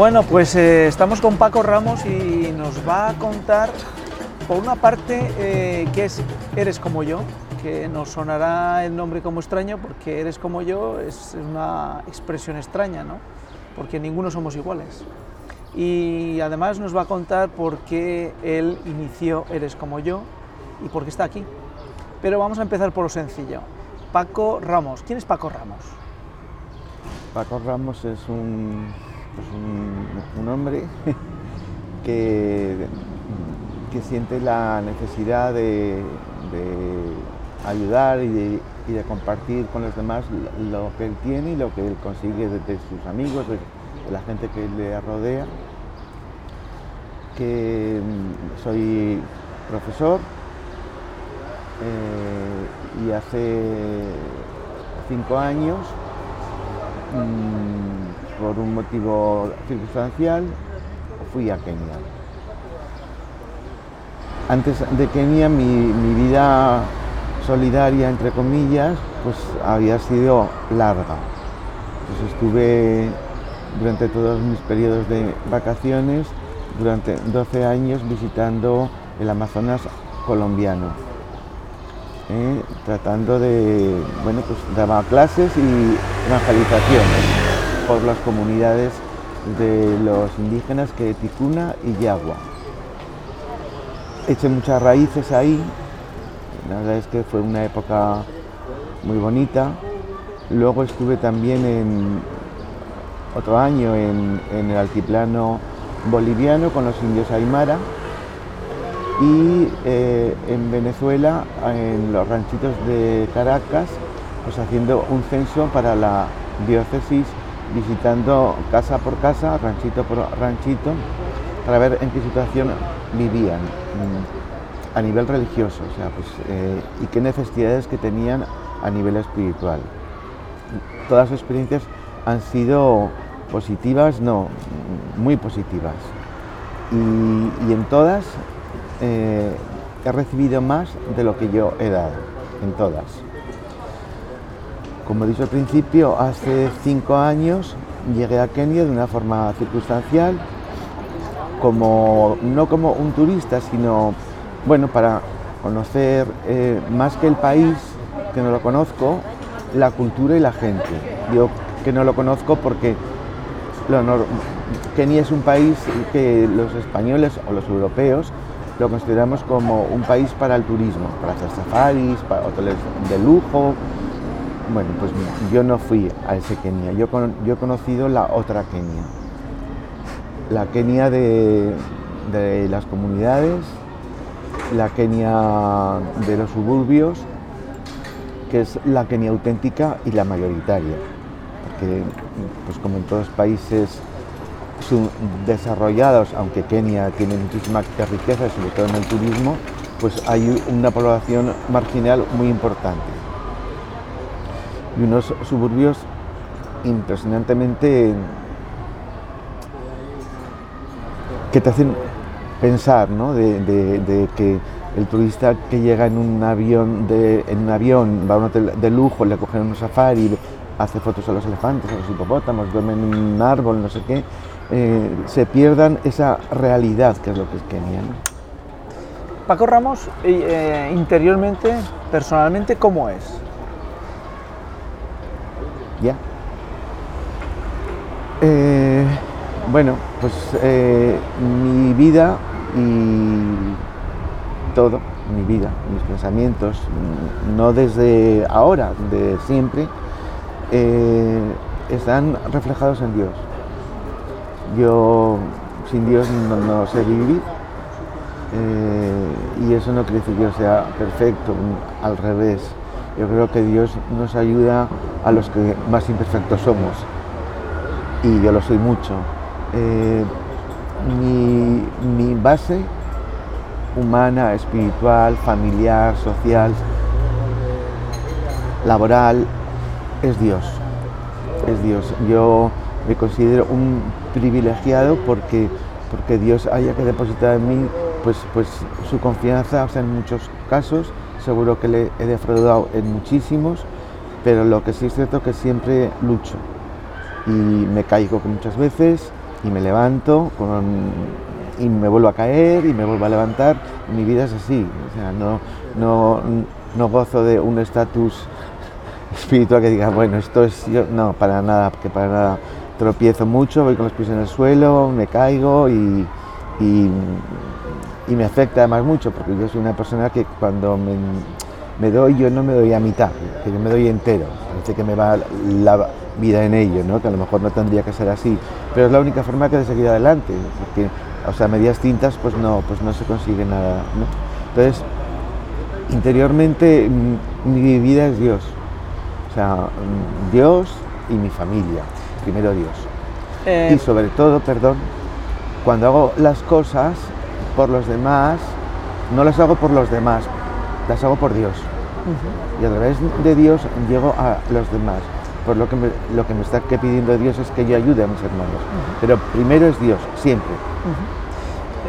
Bueno, pues eh, estamos con Paco Ramos y nos va a contar, por una parte, eh, que es Eres como yo, que nos sonará el nombre como extraño porque Eres como yo es una expresión extraña, ¿no? Porque ninguno somos iguales. Y además nos va a contar por qué él inició Eres como yo y por qué está aquí. Pero vamos a empezar por lo sencillo. Paco Ramos. ¿Quién es Paco Ramos? Paco Ramos es un pues un, hombre que, que, siente la necesidad de, ayudar y de, compartir con los demás lo que él tiene y lo que él consigue desde sus amigos, de, la gente que le rodea. Que mm, soy profesor eh, y hace cinco años mm, por un motivo circunstancial, fui a Kenia. Antes de Kenia mi, vida solidaria, entre comillas, pues había sido larga. Pues estuve durante todos mis periodos de vacaciones, durante 12 años visitando el Amazonas colombiano, ¿eh? tratando de, bueno, pues daba clases y evangelizaciones por las comunidades de los indígenas que Ticuna y Yagua. Eché muchas raíces ahí, la verdad es que fue una época muy bonita. Luego estuve también en otro año en, el altiplano boliviano con los indios Aymara y eh, en Venezuela, en los ranchitos de Caracas, pues haciendo un censo para la diócesis visitando casa por casa, ranchito por ranchito, para ver en qué situación vivían mm, a nivel religioso, o sea, pues, eh, y qué necesidades que tenían a nivel espiritual. Todas las experiencias han sido positivas, no, muy positivas. Y, en todas eh, he recibido más de lo que yo he dado, en todas. Como he dicho al principio, hace cinco años llegué a Kenia de una forma circunstancial, como, no como un turista, sino bueno, para conocer eh, más que el país, que no lo conozco, la cultura y la gente. Yo que no lo conozco porque Kenia es un país que los españoles o los europeos lo consideramos como un país para el turismo, para hacer safaris, para hoteles de lujo, bueno, pues yo no fui a ese Kenia, yo, he conocido la otra Kenia, la Kenia de, las comunidades, la Kenia de los suburbios, que es la Kenia auténtica y la mayoritaria, porque pues como en todos los países desarrollados, aunque Kenia tiene muchísima riqueza, sobre todo en el turismo, pues hay una población marginal muy importante y unos suburbios impresionantemente que te hacen pensar ¿no? de, que el turista que llega en un avión de, en un avión va a de lujo le cogen un safari hace fotos a los elefantes a los hipopótamos duerme en un árbol no sé qué eh, se pierdan esa realidad que es lo que es Kenia Paco Ramos eh, interiormente personalmente cómo es ¿Ya? Eh, bueno, pues eh, mi vida y todo, mi vida, mis pensamientos, no desde ahora, de siempre, eh, están reflejados en Dios. Yo sin Dios no, sé vivir y eso no quiere decir que yo sea perfecto, al revés yo creo que Dios nos ayuda a los que más imperfectos somos y yo lo soy mucho. Eh, mi, base humana, espiritual, familiar, social, laboral, es Dios. Es Dios. Yo me considero un privilegiado porque, porque Dios haya que depositar en mí pues, pues su confianza, en muchos casos seguro que le he defraudado en muchísimos, pero lo que sí es cierto es que siempre lucho. Y me caigo muchas veces y me levanto y me vuelvo a caer y me vuelvo a levantar. Mi vida es así, o sea, no, no, no gozo de un estatus espiritual que diga, bueno, esto es yo, no, para nada, que para nada. Tropiezo mucho, voy con los pies en el suelo, me caigo y, y, me afecta además mucho, porque yo soy una persona que cuando me, me, doy, yo no me doy a mitad, que yo me doy entero, parece que me va la vida en ello, ¿no? que a lo mejor no tendría que ser así, pero es la única forma que de seguir adelante, porque, o sea, medias tintas pues no, pues no se consigue nada. ¿no? Entonces, interiormente mi vida es Dios, o sea, Dios y mi familia, primero Dios. Eh, y sobre todo, perdón, cuando hago las cosas por los demás, no las hago por los demás, las hago por Dios. Y a través de Dios llego a los demás. Por lo que me, lo que me está pidiendo Dios es que yo ayude a mis hermanos. Pero primero es Dios, siempre.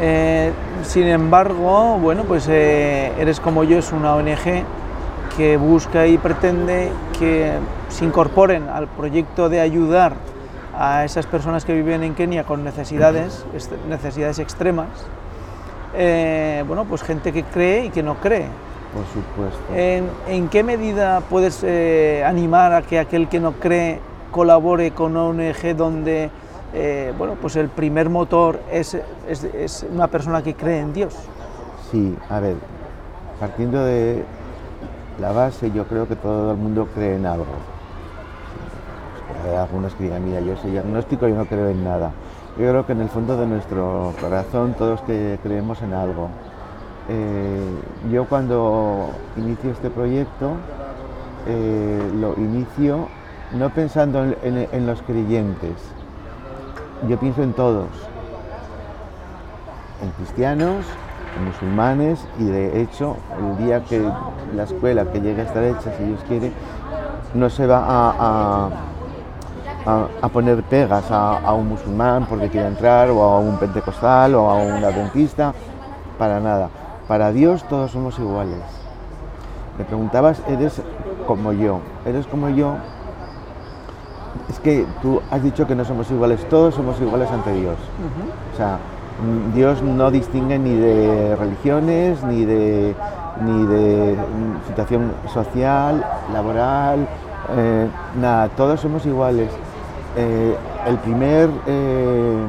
Eh, sin embargo, bueno, pues eh, Eres como yo es una ONG que busca y pretende que se incorporen al proyecto de ayudar a esas personas que viven en Kenia con necesidades, necesidades extremas. Eh, bueno, pues gente que cree y que no cree. Por supuesto. ¿En, qué medida puedes animar a que aquel que no cree colabore con una ONG donde eh, bueno, pues el primer motor es, es, una persona que cree en Dios. Sí, a ver, partiendo de la base, yo creo que todo el mundo cree en algo. Hay algunos que digan, mira, yo soy agnóstico y no creo en nada. Yo creo que en el fondo de nuestro corazón todos que creemos en algo. Eh, yo cuando inicio este proyecto, eh, lo inicio no pensando en los creyentes, yo pienso en todos, en cristianos, en musulmanes y de hecho el día que la escuela que llegue a estar hecha, si Dios quiere, no se va a, a, poner pegas a, un musulmán porque quiere entrar o a un pentecostal o a un adventista, para nada. Para Dios todos somos iguales. Me preguntabas, eres como yo, eres como yo es que tú has dicho que no somos iguales, todos somos iguales ante Dios. O sea, Dios no distingue ni de religiones, ni de, ni de situación social, laboral, eh, nada, todos somos iguales. Eh, el primer eh,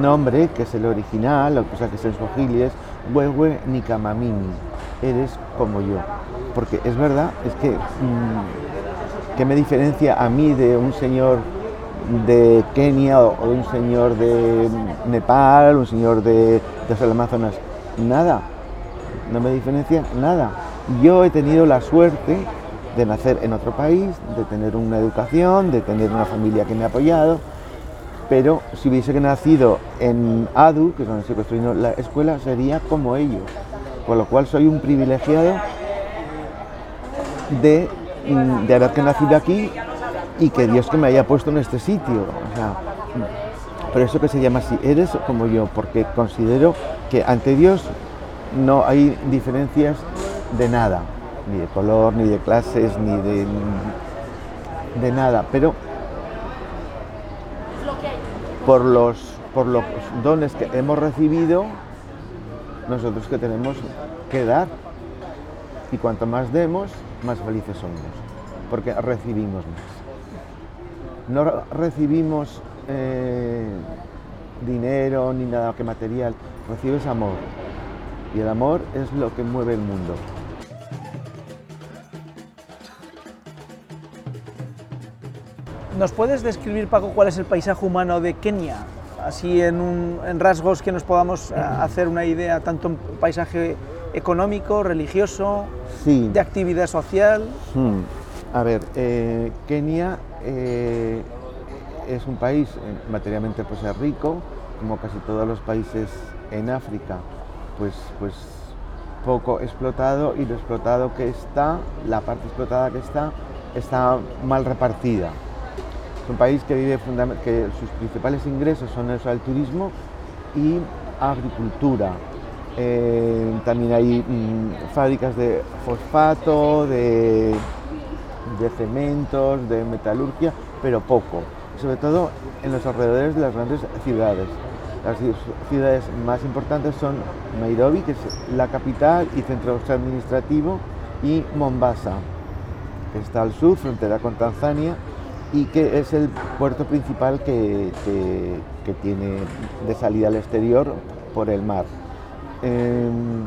nombre, que es el original, o sea, que es en Swahili, es Wewe Nikamamini, eres como yo. Porque es verdad, es que... Mm, ¿Qué me diferencia a mí de un señor de Kenia o, de un señor de Nepal, un señor de, de Amazonas? Nada, no me diferencia nada. Yo he tenido la suerte de nacer en otro país, de tener una educación, de tener una familia que me ha apoyado, pero si hubiese nacido en ADU, que es donde se construyó la escuela, sería como ellos. Por lo cual soy un privilegiado de de haber nacido aquí y que Dios que me haya puesto en este sitio. O sea, por eso que se llama así, eres como yo, porque considero que ante Dios no hay diferencias de nada, ni de color, ni de clases, ni de, de nada, pero por los, por los dones que hemos recibido, nosotros que tenemos que dar. Y cuanto más demos, más felices somos, porque recibimos más. No recibimos eh, dinero ni nada que material, recibes amor. Y el amor es lo que mueve el mundo. ¿Nos puedes describir, Paco, cuál es el paisaje humano de Kenia? Así en, en rasgos que nos podamos eh, hacer una idea, tanto en paisaje económico, religioso, de actividad social. Hmm. A ver, eh, Kenia eh, es un país materialmente pues, rico, como casi todos los países en África, pues, pues poco explotado y lo explotado que está, la parte explotada que está, está mal repartida. Es un país que vive que sus principales ingresos son el turismo y agricultura. Eh, también hay mm, fábricas de fosfato, de, de, cementos, de metalurgia, pero poco. sobre todo en los alrededores de las grandes ciudades. Las ciudades más importantes son Nairobi, que es la capital y centro administrativo, y Mombasa, que está al sur, frontera con Tanzania, y que es el puerto principal que, tiene de salida al exterior por el mar. Em,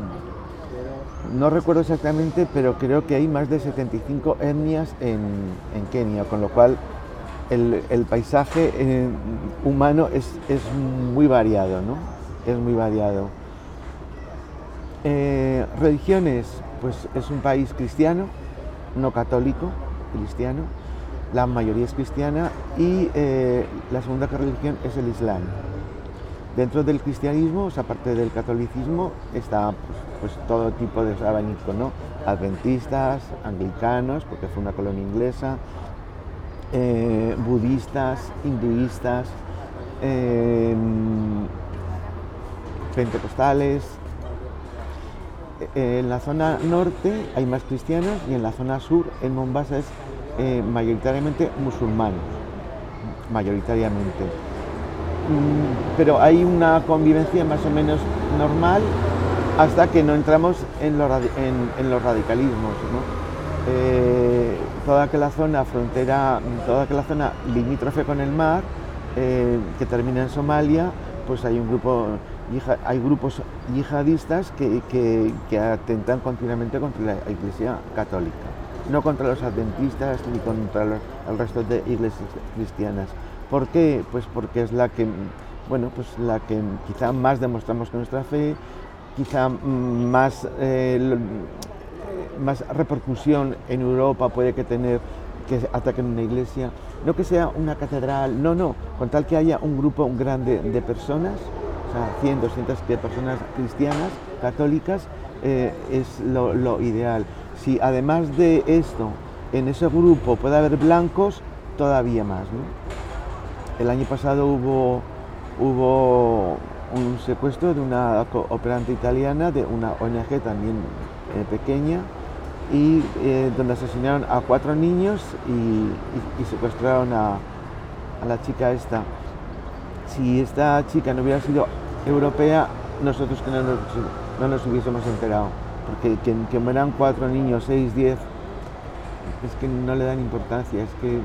no recuerdo exactamente, pero creo que hay más de 75 etnias en, Kenia, con lo cual el, paisaje eh, humano es, muy variado, ¿no? Es muy variado. Eh, religiones, pues es un país cristiano, no católico, cristiano. La mayoría es cristiana y eh, la segunda religión es el Islam. Dentro del cristianismo, aparte del catolicismo, está pues, pues, todo tipo de abanico, ¿no? Adventistas, anglicanos, porque fue una colonia inglesa, eh, budistas, hinduistas, em, pentecostales. E, en la zona norte hay más cristianos y en la zona sur, en Mombasa, es eh, mayoritariamente musulmanes, mayoritariamente. Mm, pero hay una convivencia más o menos normal hasta que no entramos en, los radicalismos. Eh, toda aquella zona frontera, toda aquella zona limítrofe con el mar, eh, que termina en Somalia, pues hay un grupo hay grupos yihadistas que, atentan continuamente contra la Iglesia Católica, no contra los adventistas ni contra el resto de iglesias cristianas. ¿Por qué? Pues porque es la que, bueno, pues la que quizá más demostramos con nuestra fe, quizá más, eh, más repercusión en Europa puede que tener que ataquen una iglesia, no que sea una catedral, no, no, con tal que haya un grupo grande de personas, sea, 100, 200 personas cristianas, católicas, eh, es lo, ideal. Si además de esto, en ese grupo puede haber blancos, todavía más. El año pasado hubo, hubo un secuestro de una operante italiana, de una ONG también eh, pequeña, y eh, donde asesinaron a cuatro niños y, secuestraron a, la chica esta. Si esta chica no hubiera sido europea, nosotros que no nos, no nos hubiésemos enterado, porque que, que cuatro niños, seis, diez, es que no le dan importancia, es que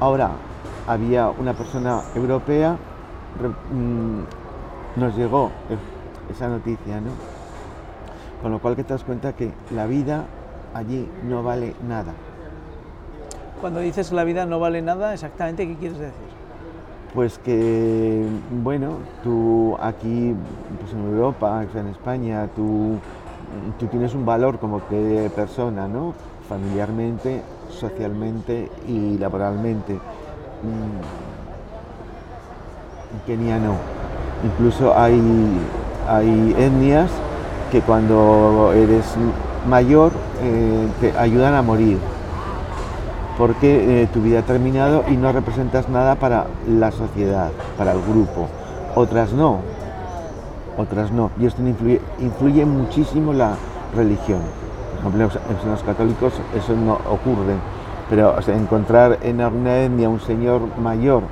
Ahora, había una persona europea, mm, nos llegó esa noticia, ¿no? Con lo cual que te das cuenta que la vida allí no vale nada. Cuando dices la vida no vale nada, exactamente qué quieres decir? Pues que, bueno, tú aquí, pues en Europa, en España, tú, tienes un valor como que persona, ¿no? Familiarmente, socialmente y laboralmente. Mm, en Kenia no. Incluso hay, hay etnias que cuando eres mayor eh, te ayudan a morir porque eh, tu vida ha terminado y no representas nada para la sociedad, para el grupo. Otras no, otras no. Y esto influye, muchísimo la religión. Por ejemplo, en los católicos eso no ocurre pero encontrar en alguna etnia un señor mayor,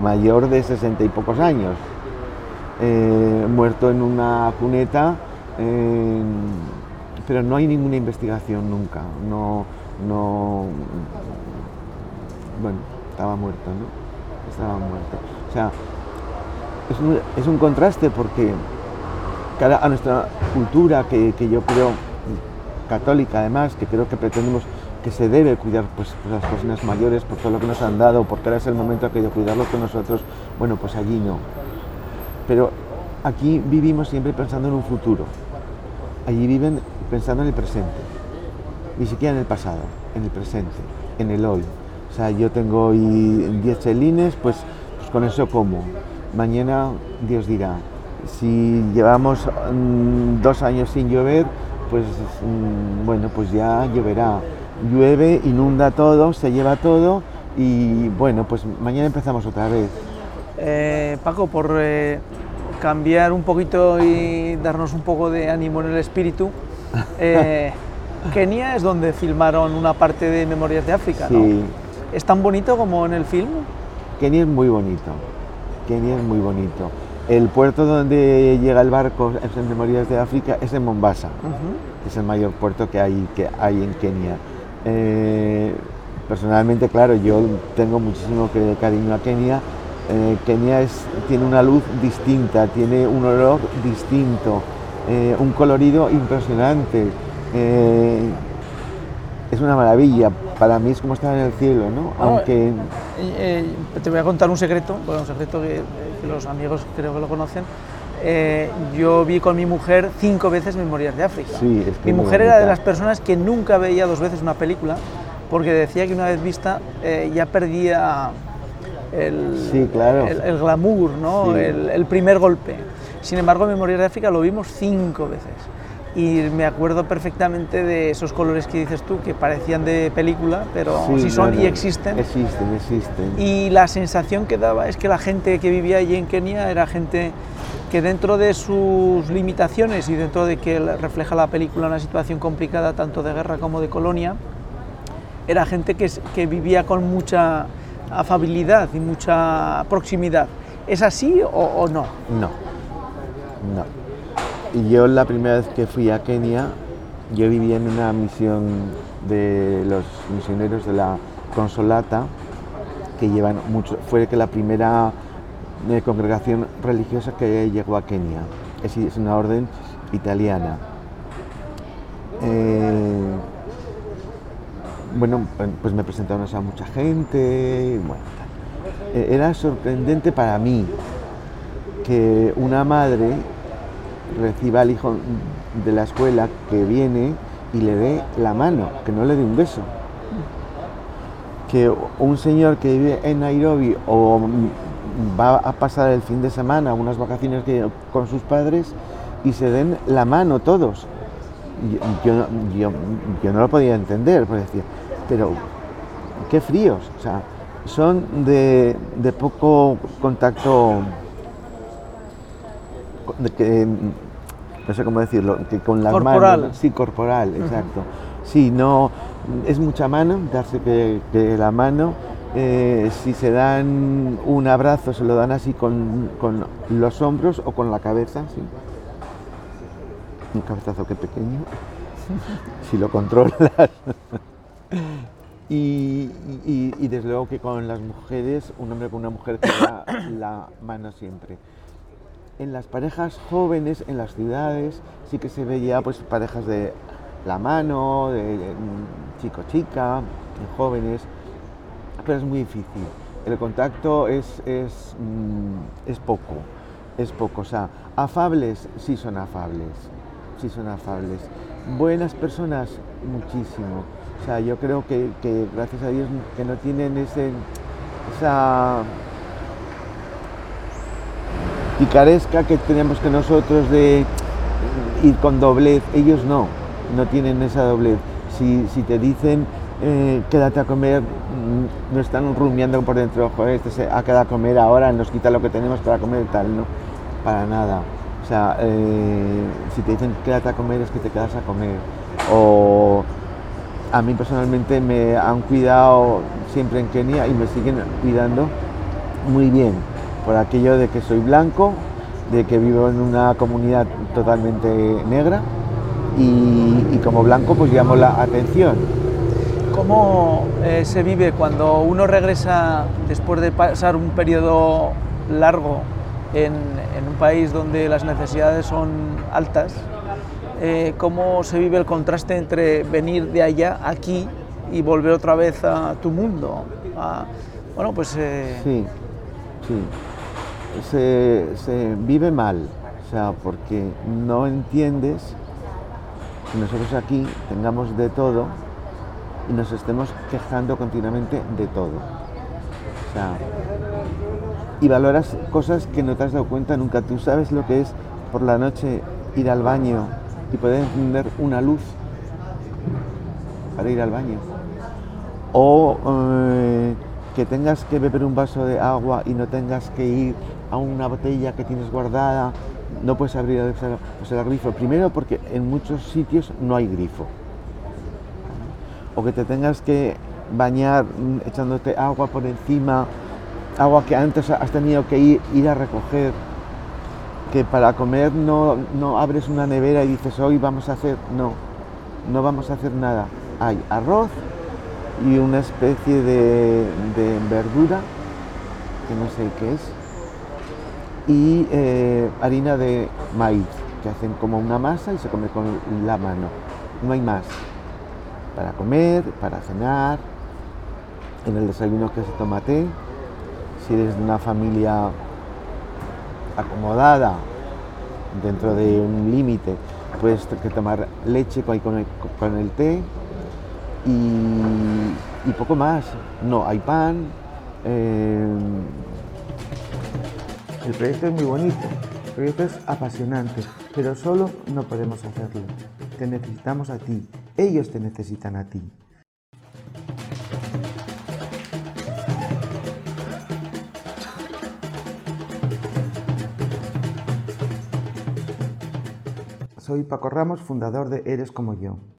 mayor de sesenta y pocos años, eh, muerto en una cuneta, pero no hay ninguna investigación nunca, no, no, bueno, estaba muerto, ¿no? Estaba muerto. O sea, es un, es un contraste porque cara a nuestra cultura, que, que yo creo católica además, que creo que pretendemos que se debe cuidar pues, las personas mayores por todo lo que nos han dado, porque ahora es el momento de cuidarlos con nosotros, bueno, pues allí no. Pero aquí vivimos siempre pensando en un futuro. Allí viven pensando en el presente. Ni siquiera en el pasado, en el presente, en el hoy. O sea, yo tengo hoy 10 chelines, pues, pues con eso como. Mañana Dios dirá. Si llevamos mm, dos años sin llover, pues mm, bueno, pues ya lloverá llueve, inunda todo, se lleva todo y bueno, pues mañana empezamos otra vez. Eh, Paco, por eh, cambiar un poquito y darnos un poco de ánimo en el espíritu, eh, Kenia es donde filmaron una parte de Memorias de África, sí, ¿Es tan bonito como en el film? Kenia es muy bonito. Kenia es muy bonito. El puerto donde llega el barco en Memorias de África es en Mombasa, es el mayor puerto que hay, que hay en Kenia. Eh, personalmente, claro, yo tengo muchísimo cariño a Kenia. Eh, Kenia es, tiene una luz distinta, tiene un olor distinto, eh, un colorido impresionante. Es una maravilla para mí es como estar en el cielo, ¿no? Aunque... Eh, eh, te voy a contar un secreto, bueno, un secreto que, los amigos creo que lo conocen. Eh, yo vi con mi mujer cinco veces Memorias de África. Sí, es mi mujer era de las personas que nunca veía dos veces una película porque decía que una vez vista ya perdía el, sí, claro. el, glamour, ¿no? El, el primer golpe. Sin embargo, Memorias de África lo vimos cinco veces y me acuerdo perfectamente de esos colores que dices tú, que parecían de película, pero sí, son y existen. Existen, existen. Y la sensación que daba es que la gente que vivía allí en Kenia era gente que dentro de sus limitaciones y dentro de que refleja la película una situación complicada tanto de guerra como de colonia, era gente que, que vivía con mucha afabilidad y mucha proximidad. ¿Es así o, o no? No, no. Y yo la primera vez que fui a Kenia, yo vivía en una misión de los misioneros de la Consolata, que llevan mucho, fue que la primera eh, congregación religiosa que llegó a Kenia. Es, es una orden italiana. Eh, bueno, pues me presentaron a mucha gente. Eh, era sorprendente para mí que una madre reciba al hijo de la escuela que viene y le dé la mano, que no le dé un beso. Que un señor que vive en Nairobi o va a pasar el fin de semana, unas vacaciones con sus padres y se den la mano todos. Yo, no lo podía entender, porque decía, pero qué fríos, o sea, son de, de poco contacto que, no sé cómo decirlo, que con las corporal. Sí, corporal, exacto. Sí, no, es mucha mano, darse que, la mano. Eh, si se dan un abrazo, se lo dan así con, los hombros o con la cabeza, sí. Un cabezazo que pequeño, si lo controlas. y, desde luego que con las mujeres, un hombre con una mujer que da la mano siempre en las parejas jóvenes, en las ciudades, sí que se veía pues parejas de la mano, de, chico-chica, jóvenes, pero es muy difícil. El contacto es, es, mm, es poco, es poco. O sea, afables sí son afables, sí son afables. Buenas personas, muchísimo. O sea, yo creo que, que gracias a Dios que no tienen ese, esa picaresca que tenemos que nosotros de ir con doblez, ellos no, no tienen esa doblez. Si, si te dicen eh, quédate a comer, mm, no están rumiando por dentro, joder, este se ha quedado a comer ahora, nos quita lo que tenemos para comer y tal, no, para nada. O sea, eh, si te dicen quédate a comer es que te quedas a comer. O a mí personalmente me han cuidado siempre en Kenia y me siguen cuidando muy bien por aquello de que soy blanco, de que vivo en una comunidad totalmente negra y, como blanco pues llamo la atención. ¿Cómo eh, se vive cuando uno regresa después de pasar un periodo largo en, un país donde las necesidades son altas? Eh, ¿Cómo se vive el contraste entre venir de allá aquí y volver otra vez a tu mundo? bueno, pues... Eh, sí, sí se, vive mal, o sea, porque no entiendes que nosotros aquí tengamos de todo y nos estemos quejando continuamente de todo. Y valoras cosas que no te has dado cuenta nunca. Tú sabes lo que es por la noche ir al baño y poder encender una luz para ir al baño. O eh, que tengas que beber un vaso de agua y no tengas que ir a una botella que tienes guardada, no puedes abrir el, grifo. Primero porque en muchos sitios no hay grifo. O que te tengas que bañar echándote agua por encima, agua que antes has tenido que ir, ir a recoger, que para comer no, no abres una nevera y dices hoy vamos a hacer, no, no vamos a hacer nada. Hay arroz y una especie de, de verdura, que no sé qué es, y eh, harina de maíz, que hacen como una masa y se come con la mano. No hay más. Para comer, para cenar, en el desayuno que se toma té, si eres de una familia acomodada dentro de un límite, puedes que tomar leche con el, con el té y, poco más. No, hay pan. Eh, el proyecto es muy bonito, el proyecto es apasionante, pero solo no podemos hacerlo. Te necesitamos a ti, ellos te necesitan a ti. Soy Paco Ramos, fundador de Eres como yo.